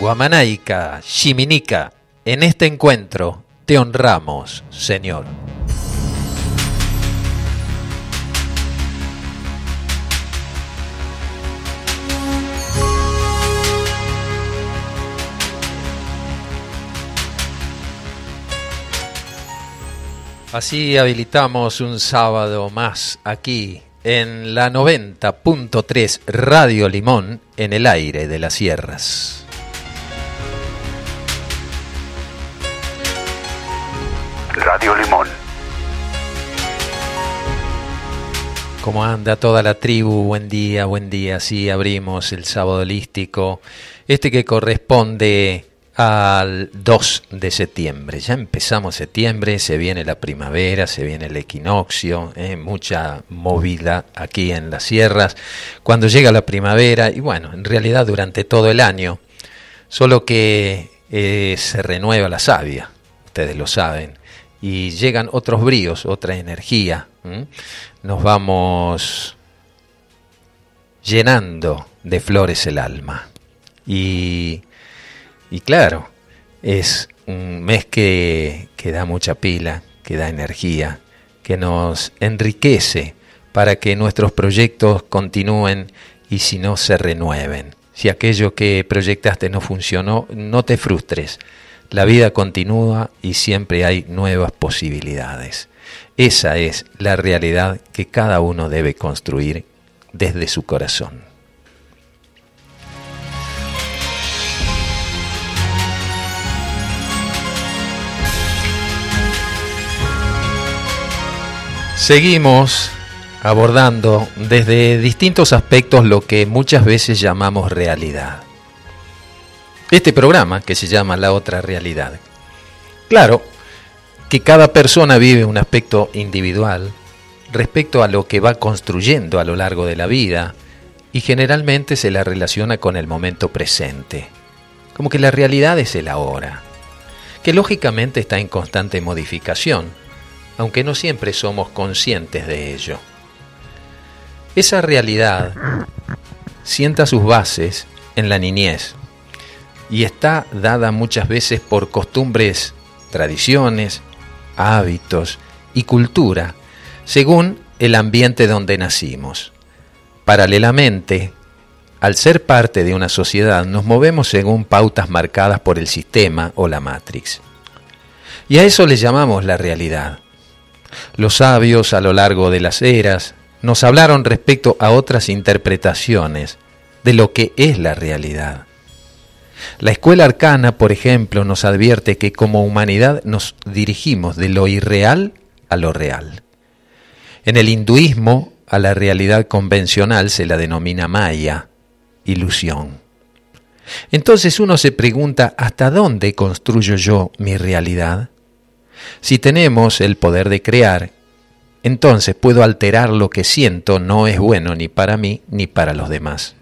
Guamanaica, Chiminica, en este encuentro te honramos, Señor. Así habilitamos un sábado más aquí en la 90.3 Radio Limón en el aire de las sierras. Radio Limón. ¿Cómo anda toda la tribu? Buen día, buen día. Sí, abrimos el sábado holístico, este que corresponde al 2 de septiembre. Ya empezamos septiembre, se viene la primavera, se viene el equinoccio, eh, mucha movida aquí en las sierras. Cuando llega la primavera, y bueno, en realidad durante todo el año, solo que eh, se renueva la savia, ustedes lo saben, y llegan otros bríos, otra energía. Nos vamos llenando de flores el alma. Y y claro, es un mes que, que da mucha pila, que da energía, que nos enriquece para que nuestros proyectos continúen y si no se renueven. Si aquello que proyectaste no funcionó, no te frustres. La vida continúa y siempre hay nuevas posibilidades. Esa es la realidad que cada uno debe construir desde su corazón. Seguimos abordando desde distintos aspectos lo que muchas veces llamamos realidad. Este programa, que se llama La otra realidad, claro que cada persona vive un aspecto individual respecto a lo que va construyendo a lo largo de la vida y generalmente se la relaciona con el momento presente, como que la realidad es el ahora, que lógicamente está en constante modificación aunque no siempre somos conscientes de ello. Esa realidad sienta sus bases en la niñez y está dada muchas veces por costumbres, tradiciones, hábitos y cultura, según el ambiente donde nacimos. Paralelamente, al ser parte de una sociedad, nos movemos según pautas marcadas por el sistema o la matrix. Y a eso le llamamos la realidad. Los sabios a lo largo de las eras nos hablaron respecto a otras interpretaciones de lo que es la realidad. La escuela arcana, por ejemplo, nos advierte que como humanidad nos dirigimos de lo irreal a lo real. En el hinduismo, a la realidad convencional se la denomina maya, ilusión. Entonces uno se pregunta, ¿hasta dónde construyo yo mi realidad? Si tenemos el poder de crear, entonces puedo alterar lo que siento no es bueno ni para mí ni para los demás.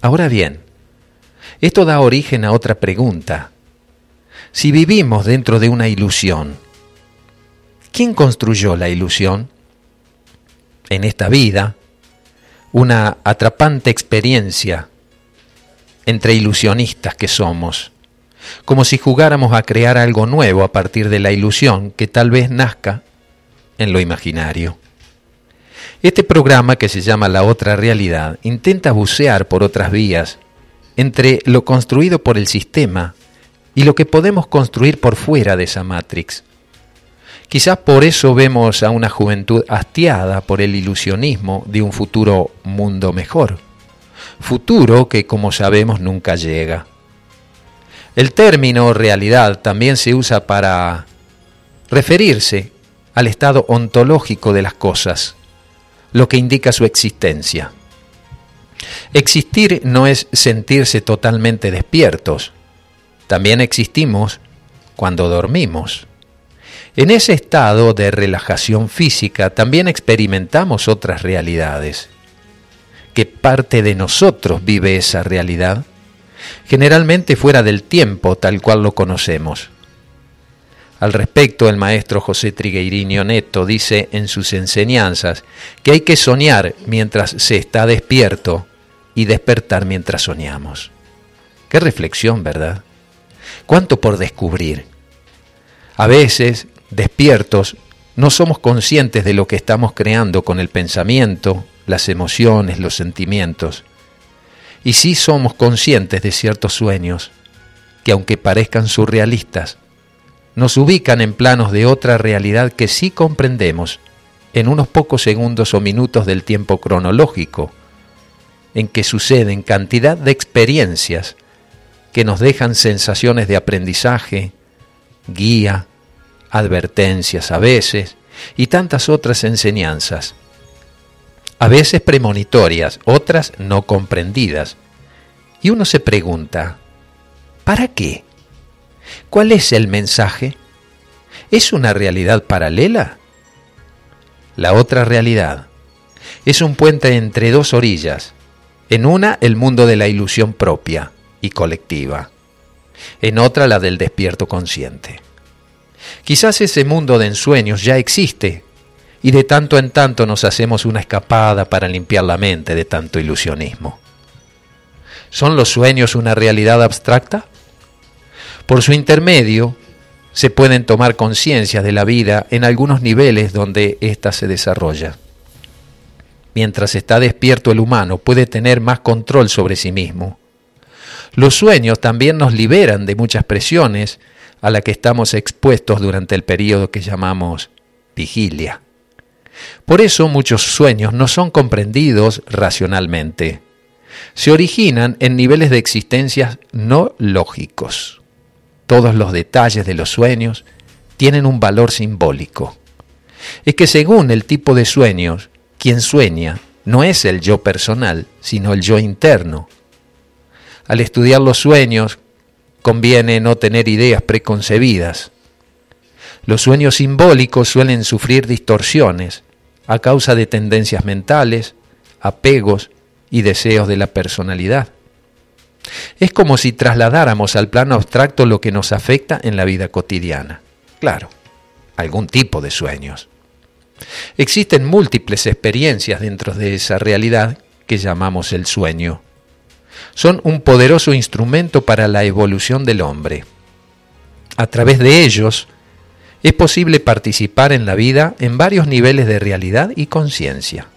Ahora bien, esto da origen a otra pregunta. Si vivimos dentro de una ilusión, ¿quién construyó la ilusión? En esta vida, una atrapante experiencia entre ilusionistas que somos como si jugáramos a crear algo nuevo a partir de la ilusión que tal vez nazca en lo imaginario. Este programa, que se llama La otra realidad, intenta bucear por otras vías entre lo construido por el sistema y lo que podemos construir por fuera de esa matrix. Quizás por eso vemos a una juventud hastiada por el ilusionismo de un futuro mundo mejor, futuro que como sabemos nunca llega. El término realidad también se usa para referirse al estado ontológico de las cosas, lo que indica su existencia. Existir no es sentirse totalmente despiertos, también existimos cuando dormimos. En ese estado de relajación física también experimentamos otras realidades. ¿Qué parte de nosotros vive esa realidad? generalmente fuera del tiempo tal cual lo conocemos. Al respecto, el maestro José Trigueirinho Neto dice en sus enseñanzas que hay que soñar mientras se está despierto y despertar mientras soñamos. Qué reflexión, ¿verdad? Cuánto por descubrir. A veces, despiertos, no somos conscientes de lo que estamos creando con el pensamiento, las emociones, los sentimientos. Y sí somos conscientes de ciertos sueños que aunque parezcan surrealistas, nos ubican en planos de otra realidad que sí comprendemos en unos pocos segundos o minutos del tiempo cronológico, en que suceden cantidad de experiencias que nos dejan sensaciones de aprendizaje, guía, advertencias a veces y tantas otras enseñanzas, a veces premonitorias, otras no comprendidas. Y uno se pregunta, ¿para qué? ¿Cuál es el mensaje? ¿Es una realidad paralela? La otra realidad es un puente entre dos orillas. En una, el mundo de la ilusión propia y colectiva. En otra, la del despierto consciente. Quizás ese mundo de ensueños ya existe y de tanto en tanto nos hacemos una escapada para limpiar la mente de tanto ilusionismo. ¿Son los sueños una realidad abstracta? Por su intermedio se pueden tomar conciencia de la vida en algunos niveles donde ésta se desarrolla. Mientras está despierto el humano puede tener más control sobre sí mismo. Los sueños también nos liberan de muchas presiones a la que estamos expuestos durante el periodo que llamamos vigilia. Por eso muchos sueños no son comprendidos racionalmente. Se originan en niveles de existencia no lógicos. Todos los detalles de los sueños tienen un valor simbólico. Es que según el tipo de sueños, quien sueña no es el yo personal, sino el yo interno. Al estudiar los sueños, conviene no tener ideas preconcebidas. Los sueños simbólicos suelen sufrir distorsiones a causa de tendencias mentales, apegos y deseos de la personalidad. Es como si trasladáramos al plano abstracto lo que nos afecta en la vida cotidiana. Claro, algún tipo de sueños. Existen múltiples experiencias dentro de esa realidad que llamamos el sueño son un poderoso instrumento para la evolución del hombre. A través de ellos es posible participar en la vida en varios niveles de realidad y conciencia.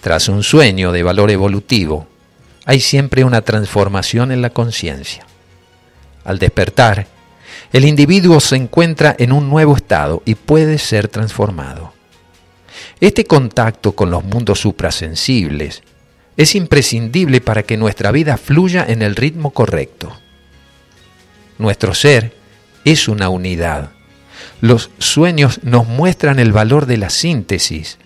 Tras un sueño de valor evolutivo, hay siempre una transformación en la conciencia. Al despertar, el individuo se encuentra en un nuevo estado y puede ser transformado. Este contacto con los mundos suprasensibles es imprescindible para que nuestra vida fluya en el ritmo correcto. Nuestro ser es una unidad. Los sueños nos muestran el valor de la síntesis,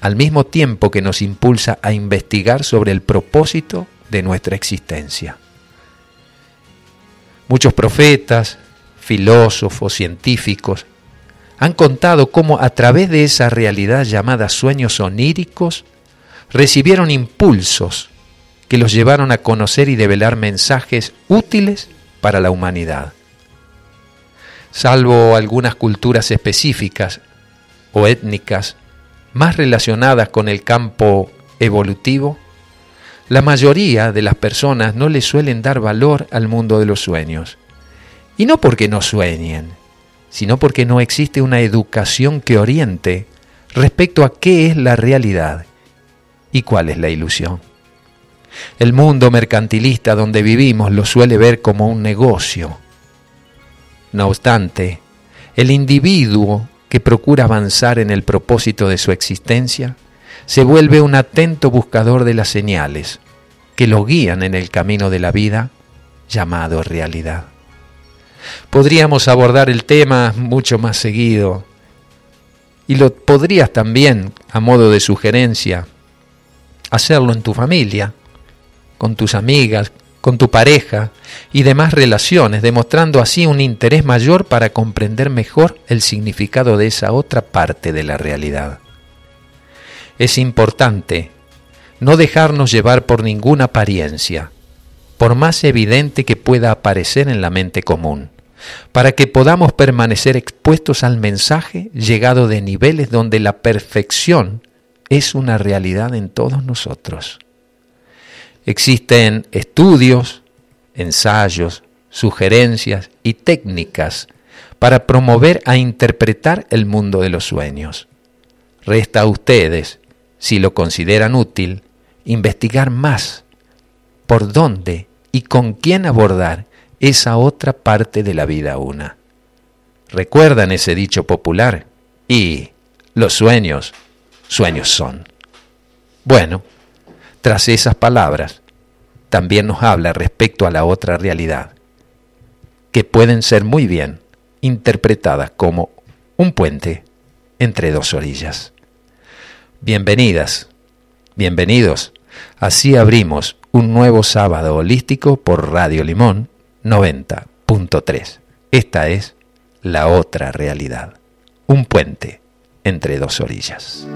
al mismo tiempo que nos impulsa a investigar sobre el propósito de nuestra existencia. Muchos profetas, filósofos, científicos, han contado cómo a través de esa realidad llamada sueños oníricos, recibieron impulsos que los llevaron a conocer y develar mensajes útiles para la humanidad. Salvo algunas culturas específicas o étnicas más relacionadas con el campo evolutivo, la mayoría de las personas no le suelen dar valor al mundo de los sueños. Y no porque no sueñen, sino porque no existe una educación que oriente respecto a qué es la realidad ¿Y cuál es la ilusión? El mundo mercantilista donde vivimos lo suele ver como un negocio. No obstante, el individuo que procura avanzar en el propósito de su existencia se vuelve un atento buscador de las señales que lo guían en el camino de la vida llamado realidad. Podríamos abordar el tema mucho más seguido y lo podrías también, a modo de sugerencia, hacerlo en tu familia, con tus amigas, con tu pareja y demás relaciones, demostrando así un interés mayor para comprender mejor el significado de esa otra parte de la realidad. Es importante no dejarnos llevar por ninguna apariencia, por más evidente que pueda aparecer en la mente común, para que podamos permanecer expuestos al mensaje llegado de niveles donde la perfección es una realidad en todos nosotros. Existen estudios ensayos, sugerencias y técnicas para promover a interpretar el mundo de los sueños. Resta a ustedes, si lo consideran útil, investigar más por dónde y con quién abordar esa otra parte de la vida una. ¿Recuerdan ese dicho popular? Y los sueños, sueños son. Bueno, tras esas palabras, también nos habla respecto a la otra realidad, que pueden ser muy bien interpretadas como un puente entre dos orillas. Bienvenidas, bienvenidos. Así abrimos un nuevo sábado holístico por Radio Limón 90.3. Esta es la otra realidad, un puente entre dos orillas.